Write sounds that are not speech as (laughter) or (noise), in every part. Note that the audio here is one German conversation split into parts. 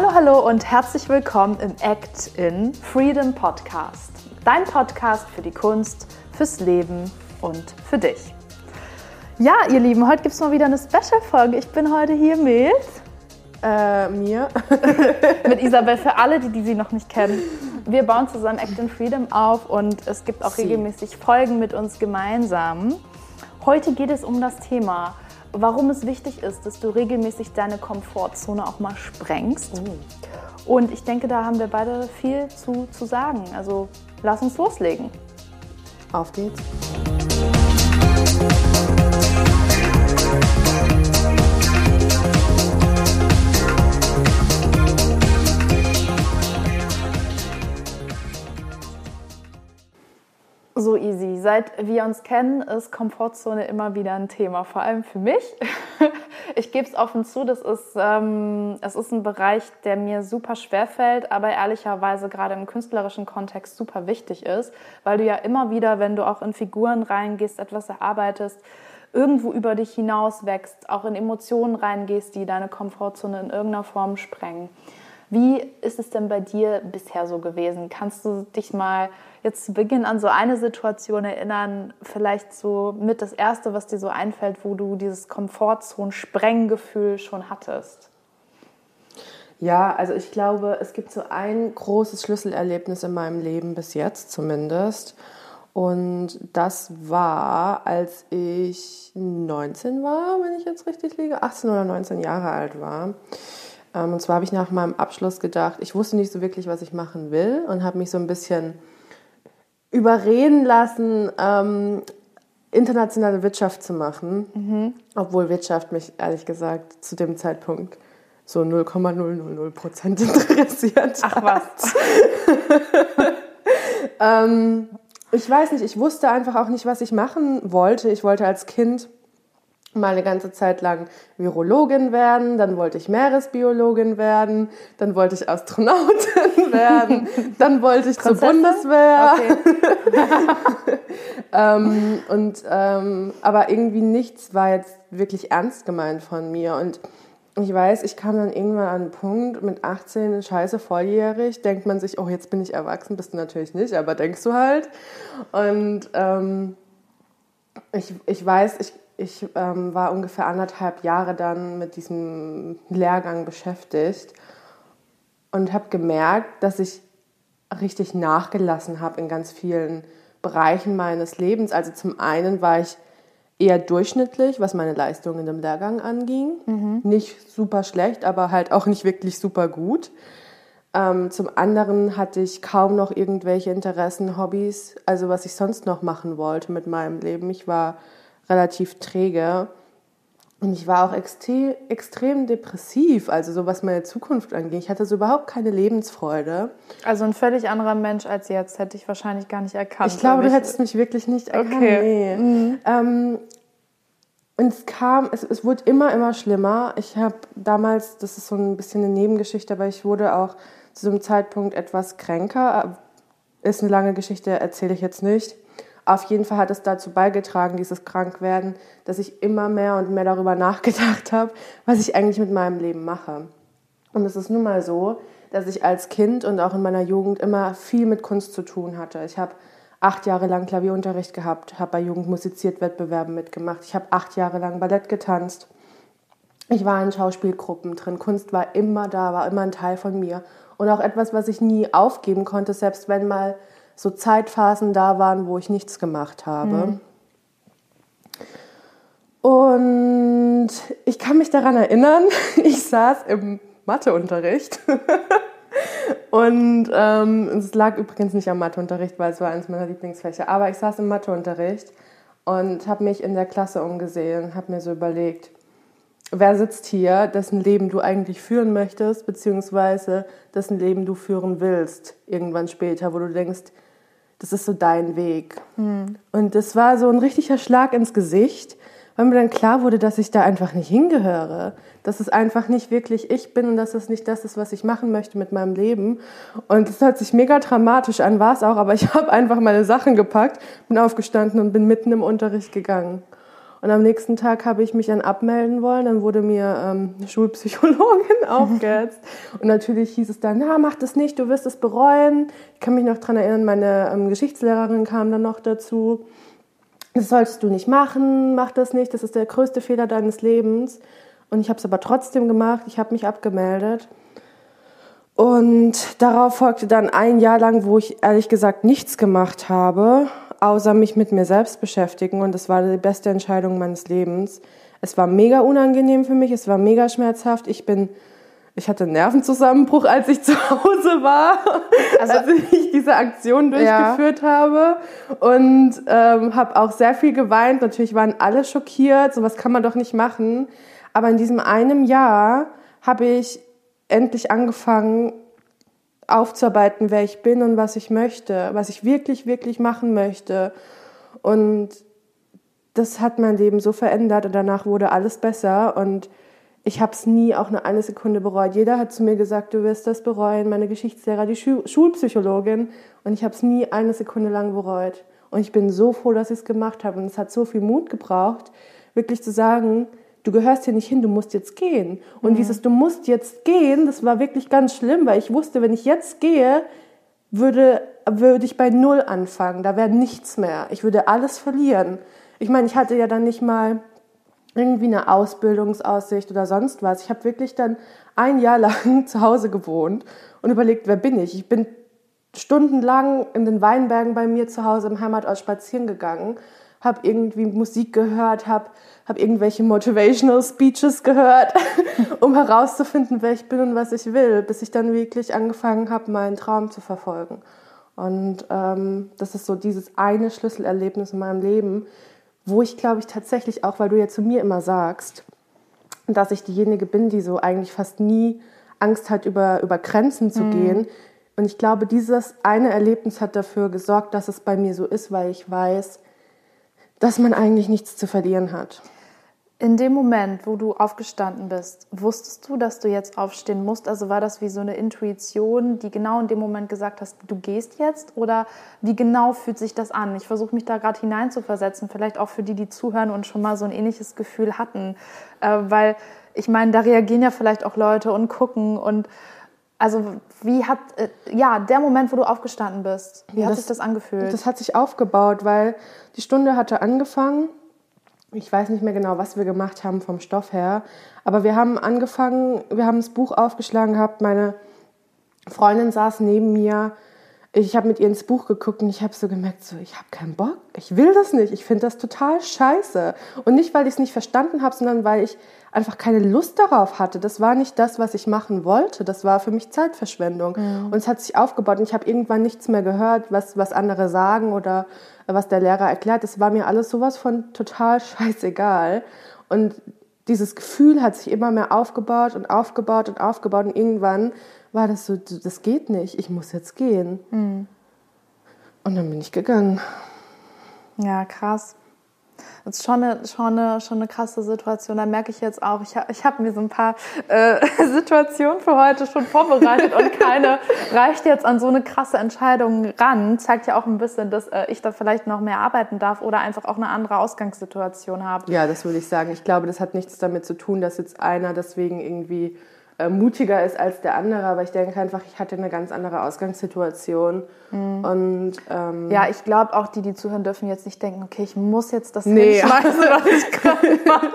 Hallo, hallo und herzlich willkommen im Act in Freedom Podcast. Dein Podcast für die Kunst, fürs Leben und für dich. Ja, ihr Lieben, heute gibt es mal wieder eine Special-Folge. Ich bin heute hier mit äh, mir. (laughs) mit Isabel, für alle, die, die sie noch nicht kennen. Wir bauen zusammen Act in Freedom auf und es gibt auch Sie. regelmäßig Folgen mit uns gemeinsam. Heute geht es um das Thema, warum es wichtig ist, dass du regelmäßig deine Komfortzone auch mal sprengst. Oh. Und ich denke, da haben wir beide viel zu, zu sagen. Also lass uns loslegen. Auf geht's. Seit wir uns kennen, ist Komfortzone immer wieder ein Thema, vor allem für mich. (laughs) Ich gebe es offen zu, das ist, ähm, es ist ein Bereich, der mir super schwer fällt, aber ehrlicherweise gerade im künstlerischen Kontext super wichtig ist, weil du ja immer wieder, wenn du auch in Figuren reingehst, etwas erarbeitest, irgendwo über dich hinaus wächst, auch in Emotionen reingehst, die deine Komfortzone in irgendeiner Form sprengen. Wie ist es denn bei dir bisher so gewesen? Kannst du dich mal jetzt zu Beginn an so eine Situation erinnern, vielleicht so mit das Erste, was dir so einfällt, wo du dieses Komfortzone-Sprenggefühl schon hattest? Ja, also ich glaube, es gibt so ein großes Schlüsselerlebnis in meinem Leben bis jetzt zumindest. Und das war, als ich 19 war, wenn ich jetzt richtig liege, 18 oder 19 Jahre alt war. Ähm, und zwar habe ich nach meinem Abschluss gedacht, ich wusste nicht so wirklich, was ich machen will und habe mich so ein bisschen überreden lassen, ähm, internationale Wirtschaft zu machen, mhm. obwohl Wirtschaft mich ehrlich gesagt zu dem Zeitpunkt so 0,000 Prozent (laughs) interessiert. Ach was. (laughs) ähm, ich weiß nicht, ich wusste einfach auch nicht, was ich machen wollte. Ich wollte als Kind mal eine ganze Zeit lang Virologin werden, dann wollte ich Meeresbiologin werden, dann wollte ich Astronautin (laughs) werden, dann wollte ich zur Bundeswehr. Okay. (laughs) ähm, und, ähm, aber irgendwie nichts war jetzt wirklich ernst gemeint von mir. Und ich weiß, ich kam dann irgendwann an einen Punkt mit 18, scheiße, volljährig, denkt man sich, oh, jetzt bin ich erwachsen, bist du natürlich nicht, aber denkst du halt. Und ähm, ich, ich weiß, ich, ich ähm, war ungefähr anderthalb Jahre dann mit diesem Lehrgang beschäftigt und habe gemerkt, dass ich richtig nachgelassen habe in ganz vielen Bereichen meines Lebens. Also zum einen war ich eher durchschnittlich, was meine Leistung in dem Lehrgang anging. Mhm. Nicht super schlecht, aber halt auch nicht wirklich super gut. Ähm, zum anderen hatte ich kaum noch irgendwelche Interessen, Hobbys, also was ich sonst noch machen wollte mit meinem Leben. Ich war relativ träge. Und ich war auch extrem, extrem depressiv, also so was meine Zukunft angeht. Ich hatte so überhaupt keine Lebensfreude. Also ein völlig anderer Mensch als jetzt, hätte ich wahrscheinlich gar nicht erkannt. Ich glaube, du hättest mich wirklich nicht erkannt. Okay. Nee. Mhm. Ähm, und es kam, es, es wurde immer, immer schlimmer. Ich habe damals, das ist so ein bisschen eine Nebengeschichte, aber ich wurde auch zu so einem Zeitpunkt etwas kränker. Ist eine lange Geschichte, erzähle ich jetzt nicht. Auf jeden Fall hat es dazu beigetragen, dieses Krankwerden, dass ich immer mehr und mehr darüber nachgedacht (laughs) habe, was ich eigentlich mit meinem Leben mache. Und es ist nun mal so, dass ich als Kind und auch in meiner Jugend immer viel mit Kunst zu tun hatte. Ich habe acht Jahre lang Klavierunterricht gehabt, habe bei Jugend musiziert Wettbewerben mitgemacht. Ich habe acht Jahre lang Ballett getanzt. Ich war in Schauspielgruppen drin. Kunst war immer da, war immer ein Teil von mir. Und auch etwas, was ich nie aufgeben konnte, selbst wenn mal so Zeitphasen da waren, wo ich nichts gemacht habe. Mhm. Und ich kann mich daran erinnern, (laughs) ich saß im Matheunterricht. (laughs) Und ähm, es lag übrigens nicht am Matheunterricht, weil es war eines meiner Lieblingsfächer. Aber ich saß im Matheunterricht und habe mich in der Klasse umgesehen, habe mir so überlegt, wer sitzt hier, dessen Leben du eigentlich führen möchtest, beziehungsweise dessen Leben du führen willst, irgendwann später, wo du denkst, das ist so dein Weg. Mhm. Und das war so ein richtiger Schlag ins Gesicht, weil mir dann klar wurde, dass ich da einfach nicht hingehöre. Dass es einfach nicht wirklich ich bin und dass es nicht das ist, was ich machen möchte mit meinem Leben. Und es hört sich mega dramatisch an, war es auch, aber ich (laughs) habe einfach meine Sachen gepackt, bin aufgestanden und bin mitten im Unterricht gegangen. Und am nächsten Tag habe ich mich dann abmelden wollen. Dann wurde mir ähm, eine Schulpsychologin (laughs) aufgehetzt. Und natürlich hieß es dann, na, mach das nicht, du wirst es bereuen. Ich kann mich noch daran erinnern, meine ähm, Geschichtslehrerin kam dann noch dazu. Das solltest du nicht machen, mach das nicht, das ist der größte Fehler deines Lebens. Und ich habe es aber trotzdem gemacht, ich habe mich abgemeldet. Und darauf folgte dann ein Jahr lang, wo ich ehrlich gesagt nichts gemacht habe, außer mich mit mir selbst beschäftigen. Und das war die beste Entscheidung meines Lebens. Es war mega unangenehm für mich, es war mega schmerzhaft. Ich bin, ich hatte einen Nervenzusammenbruch, als ich (laughs) zu Hause war, also, als ich diese Aktion durchgeführt ja. habe. Und ähm, habe auch sehr viel geweint. Natürlich waren alle schockiert, sowas kann man doch nicht machen. Aber in diesem einem Jahr habe ich endlich angefangen aufzuarbeiten, wer ich bin und was ich möchte, was ich wirklich, wirklich machen möchte. Und das hat mein Leben so verändert und danach wurde alles besser und ich habe es nie auch nur eine Sekunde bereut. Jeder hat zu mir gesagt, du wirst das bereuen, meine Geschichtslehrer, die Schu Schulpsychologin und ich habe es nie eine Sekunde lang bereut. Und ich bin so froh, dass ich es gemacht habe und es hat so viel Mut gebraucht, wirklich zu sagen, du gehörst hier nicht hin, du musst jetzt gehen. Und mhm. dieses, du musst jetzt gehen, das war wirklich ganz schlimm, weil ich wusste, wenn ich jetzt gehe, würde, würde ich bei Null anfangen. Da wäre nichts mehr. Ich würde alles verlieren. Ich meine, ich hatte ja dann nicht mal irgendwie eine Ausbildungsaussicht oder sonst was. Ich habe wirklich dann ein Jahr (laughs) lang zu Hause gewohnt und überlegt, wer bin ich? Ich bin stundenlang in den Weinbergen bei mir zu Hause im Heimatort spazieren gegangen habe irgendwie Musik gehört, habe hab irgendwelche Motivational Speeches gehört, (laughs) um herauszufinden, wer ich bin und was ich will, bis ich dann wirklich angefangen habe, meinen Traum zu verfolgen. Und ähm, das ist so dieses eine Schlüsselerlebnis in meinem Leben, wo ich glaube ich tatsächlich auch, weil du ja zu mir immer sagst, dass ich diejenige bin, die so eigentlich fast nie Angst hat, über, über Grenzen zu mhm. gehen. Und ich glaube, dieses eine Erlebnis hat dafür gesorgt, dass es bei mir so ist, weil ich weiß, dass man eigentlich nichts zu verlieren hat. In dem Moment, wo du aufgestanden bist, wusstest du, dass du jetzt aufstehen musst? Also war das wie so eine Intuition, die genau in dem Moment gesagt hast, du gehst jetzt? Oder wie genau fühlt sich das an? Ich versuche mich da gerade hineinzuversetzen, vielleicht auch für die, die zuhören und schon mal so ein ähnliches Gefühl hatten. Äh, weil ich meine, da reagieren ja vielleicht auch Leute und gucken und also wie hat, äh, ja, der Moment, wo du aufgestanden bist, wie hat das, sich das angefühlt? Das hat sich aufgebaut, weil die Stunde hatte angefangen. Ich weiß nicht mehr genau, was wir gemacht haben vom Stoff her, aber wir haben angefangen, wir haben das Buch aufgeschlagen gehabt, meine Freundin saß neben mir, ich habe mit ihr ins Buch geguckt und ich habe so gemerkt, so ich habe keinen Bock, ich will das nicht, ich finde das total scheiße. Und nicht, weil ich es nicht verstanden habe, sondern weil ich einfach keine Lust darauf hatte. Das war nicht das, was ich machen wollte. Das war für mich Zeitverschwendung. Mhm. Und es hat sich aufgebaut und ich habe irgendwann nichts mehr gehört, was, was andere sagen oder was der Lehrer erklärt. Das war mir alles sowas von total (laughs) scheißegal. Und dieses Gefühl hat sich immer mehr aufgebaut und aufgebaut und aufgebaut und irgendwann war das so, das geht nicht, ich muss jetzt gehen. Mhm. Und dann bin ich gegangen. Ja, krass. Das ist schon eine, schon eine, schon eine krasse Situation. Da merke ich jetzt auch, ich habe ich hab mir so ein paar äh, (laughs) Situationen für heute schon vorbereitet und keine (laughs) reicht jetzt an so eine krasse Entscheidung ran. Zeigt ja auch ein bisschen, dass äh, ich da vielleicht noch mehr arbeiten darf oder einfach auch eine andere Ausgangssituation habe. Ja, das würde ich sagen. Ich glaube, das hat nichts damit zu tun, dass jetzt einer deswegen irgendwie mutiger ist als der andere, aber ich denke einfach, ich hatte eine ganz andere Ausgangssituation. Mhm. Und, ähm, ja, ich glaube auch, die, die zuhören, dürfen jetzt nicht denken, okay, ich muss jetzt das nee. hinschmeißen, (laughs) was ich gerade mache.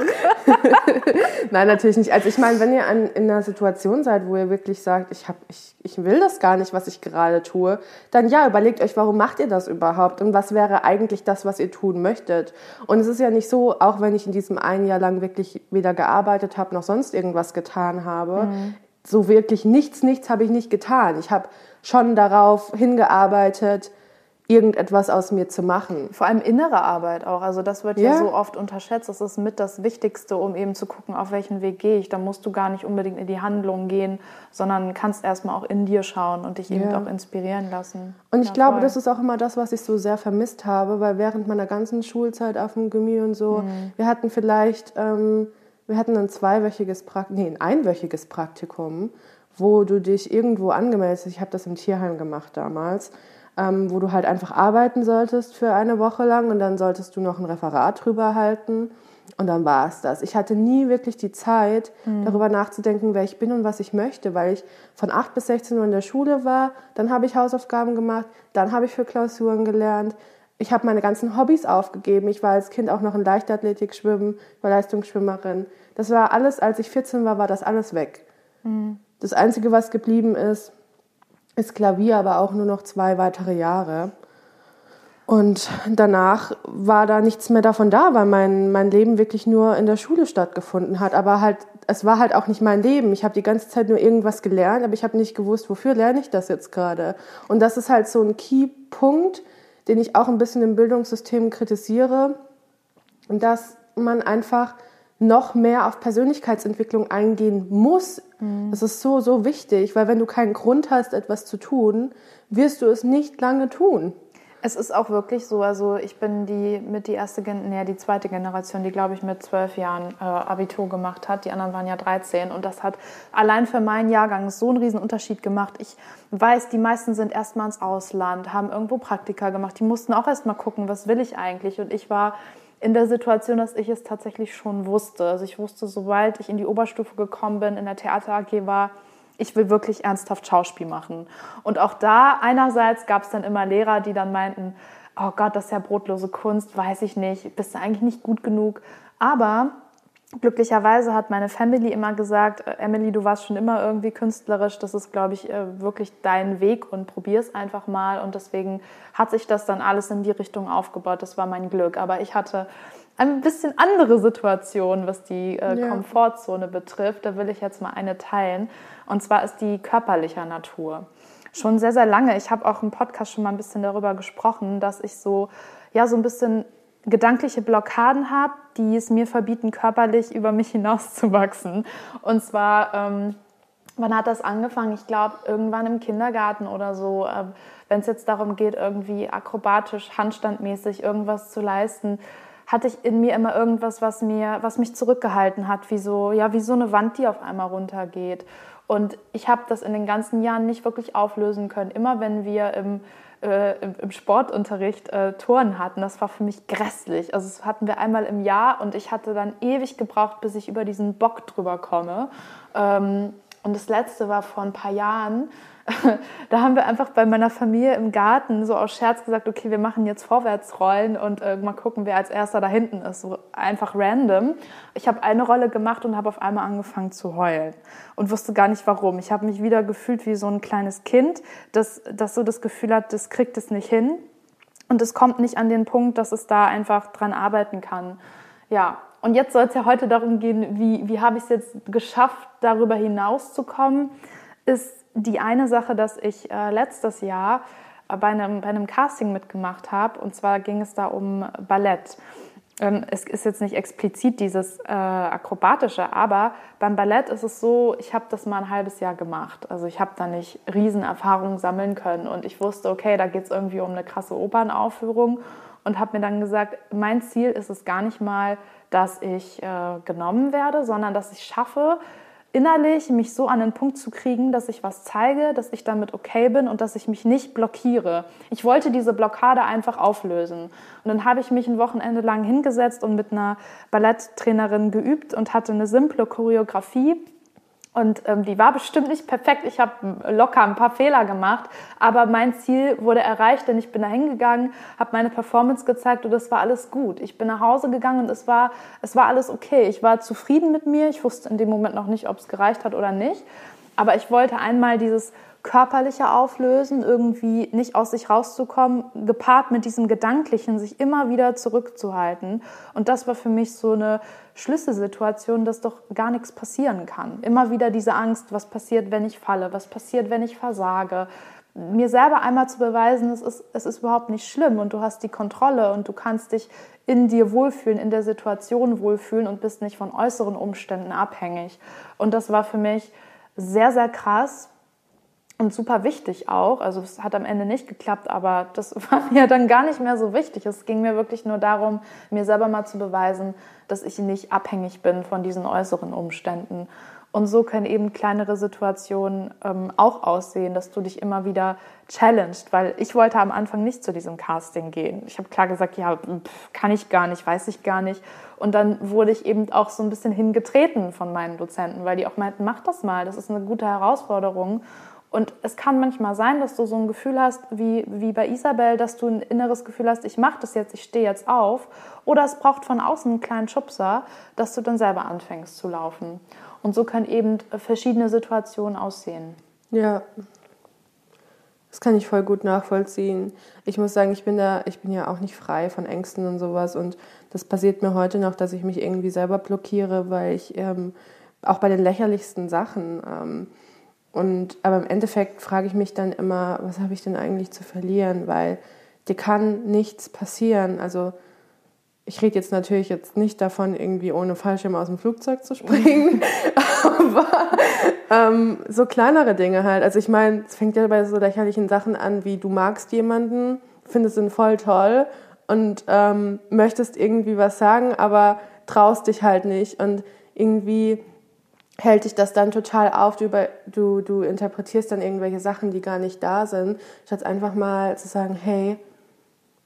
(laughs) Nein, natürlich nicht. Also ich meine, wenn ihr an, in einer Situation seid, wo ihr wirklich sagt, ich, hab, ich, ich will das gar nicht, was ich gerade tue, dann ja, überlegt euch, warum macht ihr das überhaupt und was wäre eigentlich das, was ihr tun möchtet. Und es ist ja nicht so, auch wenn ich in diesem einen Jahr lang wirklich weder gearbeitet habe, noch sonst irgendwas getan habe, mhm. So wirklich nichts, nichts habe ich nicht getan. Ich habe schon darauf hingearbeitet, irgendetwas aus mir zu machen. Vor allem innere Arbeit auch. Also das wird ja. ja, so oft unterschätzt. Das ist mit das Wichtigste, um eben zu gucken, auf welchen Weg gehe ich. Da musst du gar nicht unbedingt in die Handlung gehen, sondern kannst erstmal auch in dir schauen und dich ja. eben auch inspirieren lassen. Und ich ja, glaube, voll. das ist auch immer das, was ich so sehr vermisst habe, weil während meiner ganzen Schulzeit auf dem Gimmi und so, mhm. wir hatten vielleicht, ähm, wir hatten ein zweiwöchiges Praktikum, nee, ein einwöchiges Praktikum, wo du dich irgendwo angemeldet hast. Ich habe das im Tierheim gemacht damals ähm, wo du halt einfach arbeiten solltest für eine Woche lang und dann solltest du noch ein Referat drüber halten. Und dann war es das. Ich hatte nie wirklich die Zeit, mhm. darüber nachzudenken, wer ich bin und was ich möchte, weil ich von 8 bis 16 Uhr in der Schule war, dann habe ich Hausaufgaben gemacht, dann habe ich für Klausuren gelernt. Ich habe meine ganzen Hobbys aufgegeben. Ich war als Kind auch noch in Leichtathletik schwimmen, war Leistungsschwimmerin. Das war alles, als ich 14 war, war das alles weg. Mhm. Das Einzige, was geblieben ist, ist Klavier, aber auch nur noch zwei weitere Jahre. Und danach war da nichts mehr davon da, weil mein, mein Leben wirklich nur in der Schule stattgefunden hat. Aber halt, es war halt auch nicht mein Leben. Ich habe die ganze Zeit nur irgendwas gelernt, aber ich habe nicht gewusst, wofür lerne ich das jetzt gerade. Und das ist halt so ein Key-Punkt, den ich auch ein bisschen im Bildungssystem kritisiere, dass man einfach noch mehr auf Persönlichkeitsentwicklung eingehen muss. Mhm. Das ist so, so wichtig, weil wenn du keinen Grund hast, etwas zu tun, wirst du es nicht lange tun. Es ist auch wirklich so, also ich bin die mit die erste, nee, die zweite Generation, die glaube ich mit zwölf Jahren äh, Abitur gemacht hat. Die anderen waren ja 13 und das hat allein für meinen Jahrgang so einen riesen Unterschied gemacht. Ich weiß, die meisten sind erstmal ins Ausland, haben irgendwo Praktika gemacht. Die mussten auch erstmal gucken, was will ich eigentlich und ich war in der Situation, dass ich es tatsächlich schon wusste. Also ich wusste, sobald ich in die Oberstufe gekommen bin, in der Theater AG war, ich will wirklich ernsthaft Schauspiel machen. Und auch da einerseits gab es dann immer Lehrer, die dann meinten, oh Gott, das ist ja brotlose Kunst, weiß ich nicht, bist du eigentlich nicht gut genug. Aber glücklicherweise hat meine Family immer gesagt, äh, Emily, du warst schon immer irgendwie künstlerisch, das ist, glaube ich, äh, wirklich dein Weg und probier es einfach mal. Und deswegen hat sich das dann alles in die Richtung aufgebaut. Das war mein Glück. Aber ich hatte ein bisschen andere Situation, was die äh, ja. Komfortzone betrifft. Da will ich jetzt mal eine teilen. Und zwar ist die körperlicher Natur. Schon sehr, sehr lange. Ich habe auch im Podcast schon mal ein bisschen darüber gesprochen, dass ich so, ja, so ein bisschen gedankliche Blockaden habe, die es mir verbieten, körperlich über mich (laughs) hinauszuwachsen. Und zwar, ähm, wann hat das angefangen? Ich glaube, irgendwann im Kindergarten oder so. Äh, Wenn es jetzt darum geht, irgendwie akrobatisch, handstandmäßig irgendwas zu leisten, hatte ich in mir immer irgendwas, was mir, was mich zurückgehalten hat, wie so, ja, wie so eine Wand, die auf einmal runtergeht. Und ich habe das in den ganzen Jahren nicht wirklich auflösen können. Immer wenn wir im, äh, im, Sportunterricht äh, Touren hatten, das war für mich grässlich. Also das hatten wir einmal im Jahr und ich hatte dann ewig gebraucht, bis ich über diesen Bock drüber komme. Ähm, und das letzte war vor ein paar Jahren. (laughs) da haben wir einfach bei meiner Familie im Garten so aus Scherz gesagt, okay, wir machen jetzt Vorwärtsrollen und äh, mal gucken, wer als erster da hinten ist. So einfach random. Ich habe eine Rolle gemacht und habe auf einmal angefangen zu heulen und wusste gar nicht warum. Ich habe mich wieder gefühlt wie so ein kleines Kind, das, das so das Gefühl hat, das kriegt es nicht hin. Und es kommt nicht an den Punkt, dass es da einfach dran arbeiten kann. Ja, und jetzt soll es ja heute darum gehen, wie, wie habe ich es jetzt geschafft, darüber hinauszukommen, ist die eine Sache, dass ich äh, letztes Jahr bei, einem, bei einem Casting mitgemacht habe. Und zwar ging es da um Ballett. Ähm, es ist jetzt nicht explizit dieses äh, Akrobatische, aber beim Ballett ist es so, ich habe das mal ein halbes Jahr gemacht. Also ich habe da nicht Riesenerfahrungen sammeln können. Und ich wusste, okay, da geht es irgendwie um eine krasse Opernaufführung. Und habe mir dann gesagt, mein Ziel ist es gar nicht mal, dass ich äh, genommen werde, sondern dass ich schaffe, innerlich mich so an den Punkt zu kriegen, dass ich was zeige, dass ich damit okay bin und dass ich mich nicht blockiere. Ich wollte diese Blockade einfach auflösen. Und dann habe ich mich ein Wochenende lang hingesetzt und mit einer Balletttrainerin geübt und hatte eine simple Choreografie und ähm, die war bestimmt nicht perfekt. Ich habe locker ein paar Fehler gemacht, aber mein Ziel wurde erreicht, denn ich bin da hingegangen, habe meine Performance gezeigt und es war alles gut. Ich bin nach Hause gegangen und es war, es war alles okay. Ich war zufrieden mit mir. Ich wusste in dem Moment noch nicht, ob es gereicht hat oder nicht. Aber ich wollte einmal dieses körperliche Auflösen, irgendwie nicht aus sich rauszukommen, gepaart mit diesem Gedanklichen, sich immer wieder zurückzuhalten. Und das war für mich so eine Schlüsselsituation, dass doch gar nichts passieren kann. Immer wieder diese Angst, was passiert, wenn ich falle, was passiert, wenn ich versage. Mir selber einmal zu beweisen, es ist, es ist überhaupt nicht schlimm und du hast die Kontrolle und du kannst dich in dir wohlfühlen, in der Situation wohlfühlen und bist nicht von äußeren Umständen abhängig. Und das war für mich sehr, sehr krass, und super wichtig auch. Also es hat am Ende nicht geklappt, aber das (laughs) war mir dann gar nicht mehr so wichtig. Es ging mir wirklich nur darum, mir selber mal zu beweisen, dass ich nicht abhängig bin von diesen äußeren Umständen. Und so können eben kleinere Situationen ähm, auch aussehen, dass du dich immer wieder challenged, weil ich wollte am Anfang nicht zu diesem Casting gehen. Ich habe klar gesagt, ja, pff, kann ich gar nicht, weiß ich gar nicht. Und dann wurde ich eben auch so ein bisschen hingetreten von meinen Dozenten, weil die auch meinten, mach das mal, das ist eine gute Herausforderung. Und es kann manchmal sein, dass du so ein Gefühl hast, wie, wie bei Isabel, dass du ein inneres Gefühl hast, ich mache das jetzt, ich stehe jetzt auf. Oder es braucht von außen einen kleinen Schubser, dass du dann selber anfängst zu laufen. Und so können eben verschiedene Situationen aussehen. Ja. Das kann ich voll gut nachvollziehen. Ich muss sagen, ich bin da, ich bin ja auch nicht frei von Ängsten und sowas. Und das passiert mir heute noch, dass ich mich irgendwie selber blockiere, weil ich ähm, auch bei den lächerlichsten Sachen. Ähm, und aber im Endeffekt frage ich mich dann immer, was habe ich denn eigentlich zu verlieren? Weil dir kann nichts passieren. Also ich rede jetzt natürlich jetzt nicht davon, irgendwie ohne Fallschirm aus dem Flugzeug zu springen, (laughs) aber ähm, so kleinere Dinge halt. Also ich meine, es fängt ja bei so lächerlichen Sachen an, wie du magst jemanden, findest ihn voll toll und ähm, möchtest irgendwie was sagen, aber traust dich halt nicht und irgendwie hält dich das dann total auf. Du, über, du, du interpretierst dann irgendwelche Sachen, die gar nicht da sind, statt einfach mal zu sagen, hey,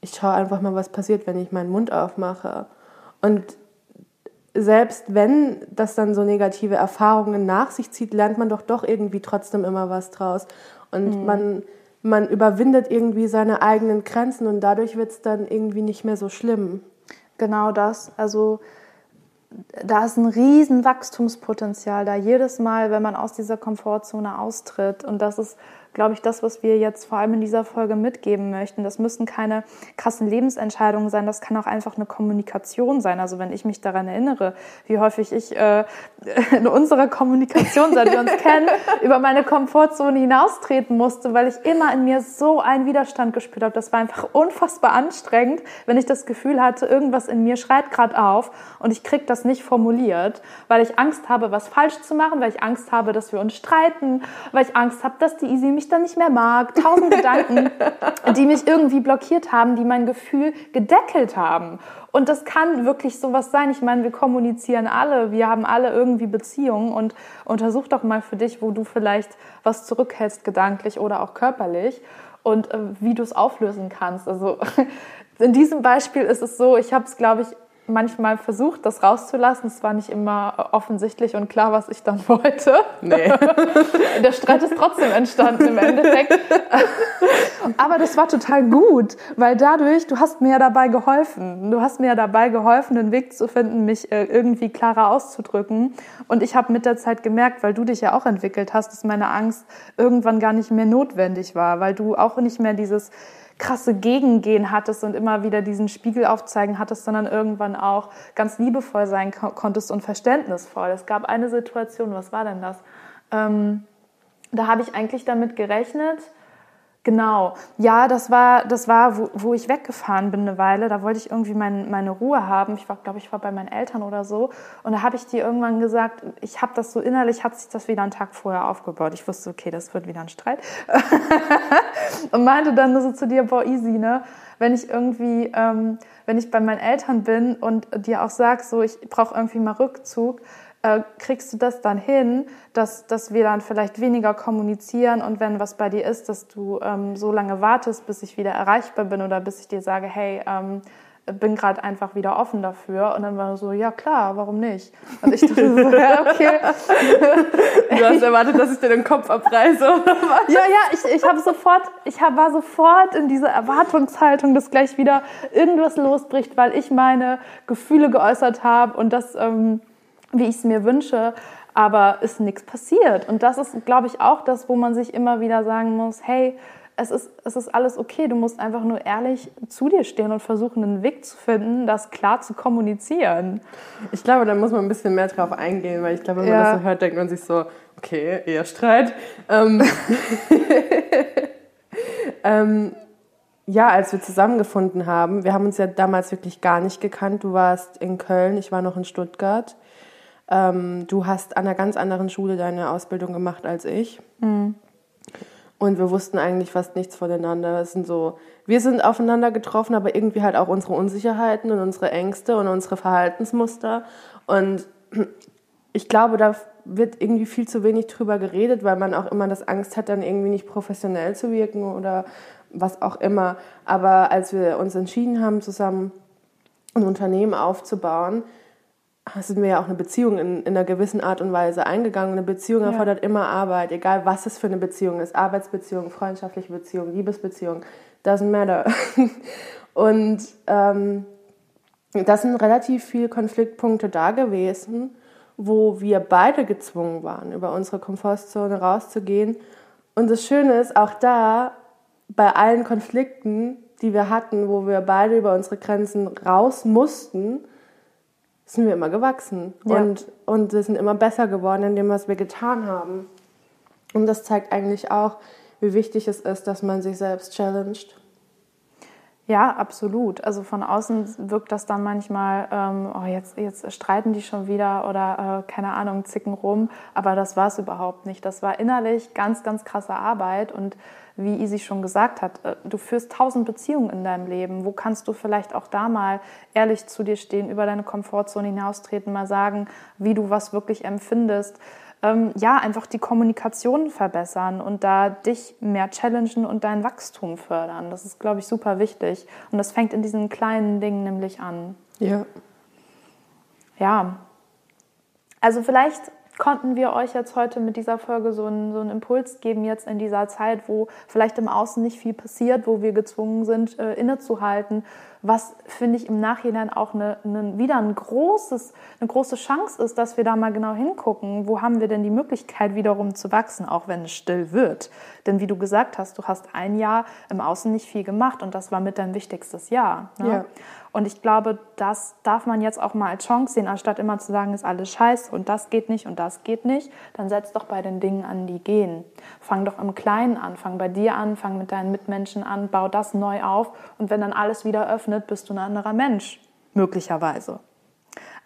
ich schaue einfach mal, was passiert, wenn ich meinen Mund aufmache. Und selbst wenn das dann so negative Erfahrungen nach sich zieht, lernt man doch doch irgendwie trotzdem immer was draus. Und mhm. man, man überwindet irgendwie seine eigenen Grenzen und dadurch wird es dann irgendwie nicht mehr so schlimm. Genau das. Also da ist ein riesen Wachstumspotenzial da jedes Mal, wenn man aus dieser Komfortzone austritt. Und das ist glaube ich, das, was wir jetzt vor allem in dieser Folge mitgeben möchten. Das müssen keine krassen Lebensentscheidungen sein, das kann auch einfach eine Kommunikation sein. Also wenn ich mich daran erinnere, wie häufig ich äh, (laughs) in unserer Kommunikation, seit wir uns (laughs) kennen, über meine Komfortzone hinaustreten musste, weil ich immer in mir so einen Widerstand gespürt habe. Das war einfach unfassbar anstrengend, wenn ich das Gefühl hatte, irgendwas in mir schreit gerade auf und ich kriege das nicht formuliert, weil ich Angst habe, was falsch zu machen, weil ich Angst habe, dass wir uns streiten, weil ich Angst habe, dass die Easy mich dann nicht mehr mag, tausend Gedanken, (laughs) die mich irgendwie blockiert haben, die mein Gefühl gedeckelt haben. Und das kann wirklich sowas sein. Ich meine, wir kommunizieren alle, wir haben alle irgendwie Beziehungen und untersuch doch mal für dich, wo du vielleicht was zurückhältst, gedanklich oder auch körperlich und äh, wie du es auflösen kannst. Also (laughs) in diesem Beispiel ist es so, ich habe es, glaube ich, manchmal versucht, das rauszulassen. Es war nicht immer offensichtlich und klar, was ich dann (laughs) wollte. Nee. (laughs) Der Streit ist trotzdem entstanden im Endeffekt. (laughs) Aber das war total gut, weil dadurch, du hast mir ja dabei geholfen. Du hast mir ja dabei geholfen, den Weg zu finden, mich äh, irgendwie klarer auszudrücken. Und ich habe mit der Zeit gemerkt, weil du dich ja auch entwickelt hast, dass meine Angst irgendwann gar nicht mehr notwendig war, weil du auch nicht mehr dieses krasse Gegengehen hattest und immer wieder diesen Spiegel aufzeigen hattest, sondern irgendwann auch ganz liebevoll sein konntest und verständnisvoll. Es gab eine Situation, was war denn das? Ähm, da habe ich eigentlich damit gerechnet, Genau, ja, das war, das war, wo, wo ich weggefahren bin eine Weile. Da wollte ich irgendwie mein, meine Ruhe haben. Ich war, glaube ich, war bei meinen Eltern oder so. Und da habe ich dir irgendwann gesagt, ich habe das so innerlich, hat sich das wieder einen Tag vorher aufgebaut. Ich wusste, okay, das wird wieder ein Streit. (laughs) und meinte dann so zu dir, boah, easy, ne? Wenn ich irgendwie, ähm, wenn ich bei meinen Eltern bin und dir auch sag, so, ich brauche irgendwie mal Rückzug, äh, kriegst du das dann hin, dass, dass wir dann vielleicht weniger kommunizieren und wenn was bei dir ist, dass du ähm, so lange wartest, bis ich wieder erreichbar bin oder bis ich dir sage, hey, ähm, bin gerade einfach wieder offen dafür. Und dann war so, ja klar, warum nicht? Und ich (laughs) dachte so, ja, okay. (laughs) Du hast erwartet, dass ich dir den Kopf abreiße, oder was? Ja, ja, ich, ich habe sofort, ich hab, war sofort in dieser Erwartungshaltung, dass gleich wieder irgendwas losbricht, weil ich meine Gefühle geäußert habe und das... Ähm, wie ich es mir wünsche, aber ist nichts passiert. Und das ist, glaube ich, auch das, wo man sich immer wieder sagen muss, hey, es ist, es ist alles okay, du musst einfach nur ehrlich zu dir stehen und versuchen, einen Weg zu finden, das klar zu kommunizieren. Ich glaube, da muss man ein bisschen mehr drauf eingehen, weil ich glaube, wenn ja. man das so hört, denkt man sich so, okay, eher Streit. Ähm, (laughs) ähm, ja, als wir zusammengefunden haben, wir haben uns ja damals wirklich gar nicht gekannt. Du warst in Köln, ich war noch in Stuttgart. Ähm, du hast an einer ganz anderen Schule deine Ausbildung gemacht als ich. Mhm. Und wir wussten eigentlich fast nichts voneinander. Es sind so, wir sind aufeinander getroffen, aber irgendwie halt auch unsere Unsicherheiten und unsere Ängste und unsere Verhaltensmuster. Und (clears throat) ich glaube, da wird irgendwie viel zu wenig drüber geredet, weil man auch immer das Angst hat, dann irgendwie nicht professionell zu wirken oder was auch immer. Aber als wir uns entschieden haben, zusammen ein Unternehmen aufzubauen, sind wir ja auch eine Beziehung in, in einer gewissen Art und Weise eingegangen. Eine Beziehung ja. erfordert immer Arbeit, egal was es für eine Beziehung ist. Arbeitsbeziehung, freundschaftliche Beziehung, Liebesbeziehung, doesn't matter. (laughs) und ähm, das sind relativ viele Konfliktpunkte da gewesen, wo wir beide gezwungen waren, über unsere Komfortzone rauszugehen. Und das Schöne ist, auch da, bei allen Konflikten, die wir hatten, wo wir beide über unsere Grenzen raus mussten, sind wir immer gewachsen. Ja. Und, und wir sind immer besser geworden in dem, was wir getan haben. Und das zeigt eigentlich auch, wie wichtig es ist, dass man sich selbst challenged. Ja, absolut. Also von außen wirkt das dann manchmal, ähm, oh, jetzt, jetzt streiten die schon wieder oder äh, keine Ahnung, zicken rum. Aber das war es überhaupt nicht. Das war innerlich ganz, ganz krasse Arbeit. Und wie Isi schon gesagt hat, äh, du führst tausend Beziehungen in deinem Leben. Wo kannst du vielleicht auch da mal ehrlich zu dir stehen, über deine Komfortzone hinaustreten, mal sagen, wie du was wirklich empfindest? Ähm, ja, einfach die Kommunikation verbessern und da dich mehr challengen und dein Wachstum fördern. Das ist, glaube ich, super wichtig. Und das fängt in diesen kleinen Dingen nämlich an. Ja. Ja. Also vielleicht konnten wir euch jetzt heute mit dieser Folge so einen, so einen Impuls geben, jetzt in dieser Zeit, wo vielleicht im Außen nicht viel passiert, wo wir gezwungen sind, äh, innezuhalten was finde ich im Nachhinein auch eine, eine, wieder ein großes, eine große Chance ist, dass wir da mal genau hingucken, wo haben wir denn die Möglichkeit wiederum zu wachsen, auch wenn es still wird. Denn wie du gesagt hast, du hast ein Jahr im Außen nicht viel gemacht und das war mit dein wichtigstes Jahr. Ne? Ja. Und ich glaube, das darf man jetzt auch mal als Chance sehen, anstatt immer zu sagen, ist alles scheiße und das geht nicht und das geht nicht. Dann setz doch bei den Dingen an, die gehen. Fang doch im Kleinen an, fang bei dir an, fang mit deinen Mitmenschen an, bau das neu auf und wenn dann alles wieder öffnet, bist du ein anderer Mensch, möglicherweise.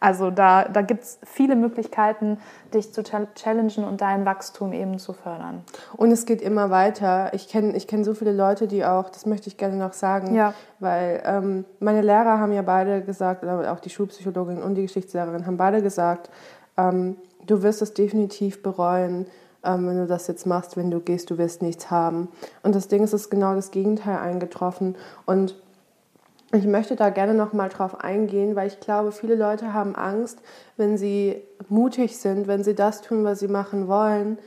Also da, da gibt es viele Möglichkeiten, dich zu challengen und dein Wachstum eben zu fördern. Und es geht immer weiter. Ich kenne ich kenn so viele Leute, die auch, das möchte ich gerne noch sagen, ja. weil ähm, meine Lehrer haben ja beide gesagt, oder auch die Schulpsychologin und die Geschichtslehrerin haben beide gesagt, ähm, du wirst es definitiv bereuen, ähm, wenn du das jetzt machst, wenn du gehst, du wirst nichts haben. Und das Ding ist, es ist genau das Gegenteil eingetroffen. Und ich möchte da gerne noch mal drauf eingehen, weil ich glaube, viele Leute haben Angst, wenn sie mutig sind, wenn sie das tun, was sie machen wollen,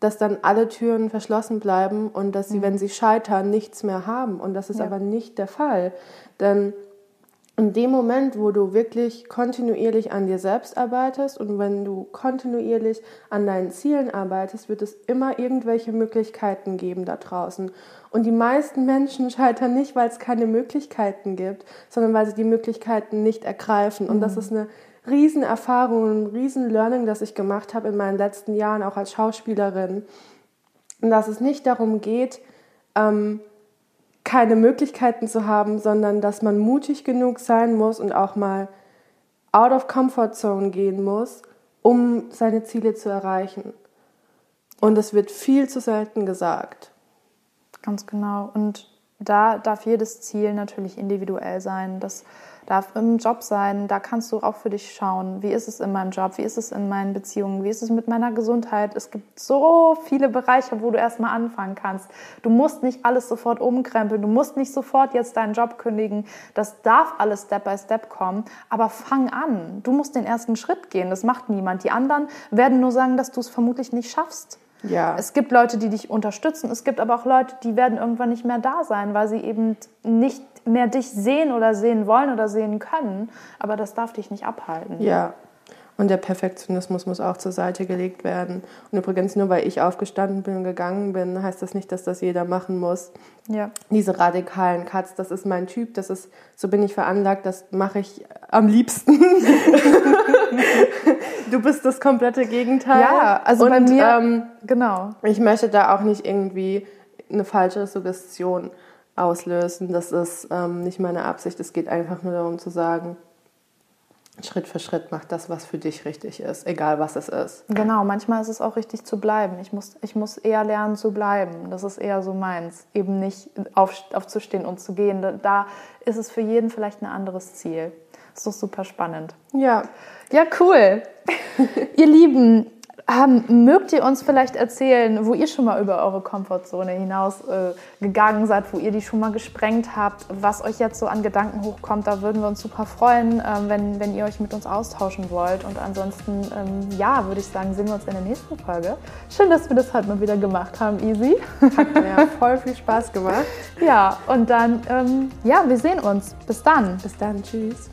dass dann alle Türen verschlossen bleiben und dass sie, mhm. wenn sie scheitern, nichts mehr haben. Und das ist ja. aber nicht der Fall. Denn in dem Moment, wo du wirklich kontinuierlich an dir selbst arbeitest und wenn du kontinuierlich an deinen Zielen arbeitest, wird es immer irgendwelche Möglichkeiten geben da draußen. Und die meisten Menschen (laughs) scheitern nicht, weil es keine Möglichkeiten gibt, sondern weil sie die Möglichkeiten nicht ergreifen. Und das mhm. ist eine Riesenerfahrung, ein Riesen-Learning, das ich gemacht habe in meinen letzten Jahren, auch als Schauspielerin. Und dass es nicht darum geht, ähm, keine Möglichkeiten zu haben, sondern dass man mutig genug sein muss und auch mal out of comfort zone gehen muss, um seine Ziele zu erreichen. Und das wird viel zu selten gesagt. Ganz genau. Und da darf jedes Ziel natürlich individuell sein. Das darf im Job sein. Da kannst du auch für dich schauen, wie ist es in meinem Job, wie ist es in meinen Beziehungen, wie ist es mit meiner Gesundheit. Es gibt so viele Bereiche, wo du erstmal anfangen kannst. Du musst nicht alles sofort umkrempeln, du musst nicht sofort jetzt deinen Job kündigen. Das darf alles Step by Step kommen, aber fang an. Du musst den ersten Schritt gehen. Das macht niemand. Die anderen werden nur sagen, dass du es vermutlich nicht schaffst. Ja. Es gibt Leute, die dich unterstützen. Es gibt aber auch Leute, die werden irgendwann nicht mehr da sein, weil sie eben nicht mehr dich sehen oder sehen wollen oder sehen können. Aber das darf dich nicht abhalten. Ja. Und der Perfektionismus muss auch zur Seite gelegt werden. Und übrigens, nur weil ich aufgestanden bin und gegangen bin, heißt das nicht, dass das jeder machen muss. Ja. Diese radikalen Cuts, das ist mein Typ, das ist, so bin ich veranlagt, das mache ich am liebsten. (laughs) du bist das komplette Gegenteil. Ja, also und, bei mir, ähm, genau. Ich möchte da auch nicht irgendwie eine falsche Suggestion auslösen. Das ist ähm, nicht meine Absicht. Es geht einfach nur darum zu sagen, Schritt für Schritt mach das, was für dich richtig ist, egal was es ist. Genau, manchmal ist es auch richtig zu bleiben. Ich muss, ich muss eher lernen zu bleiben. Das ist eher so meins. Eben nicht auf, aufzustehen und zu gehen. Da ist es für jeden vielleicht ein anderes Ziel. Das ist doch super spannend. Ja. Ja, cool. (laughs) Ihr Lieben, Ähm, mögt ihr uns vielleicht erzählen, wo ihr schon mal über eure Komfortzone hinaus äh, gegangen seid, wo ihr die schon mal gesprengt habt, was euch jetzt so an Gedanken hochkommt? Da würden wir uns super freuen, ähm, wenn, wenn ihr euch mit uns austauschen wollt. Und ansonsten, ähm, ja, würde ich sagen, sehen wir uns in der nächsten Folge. Schön, dass wir das heute mal wieder gemacht haben, Easy. Hat mir ja voll viel Spaß gemacht. (laughs) Ja, und dann, ähm, ja, wir sehen uns. Bis dann. Bis dann, tschüss.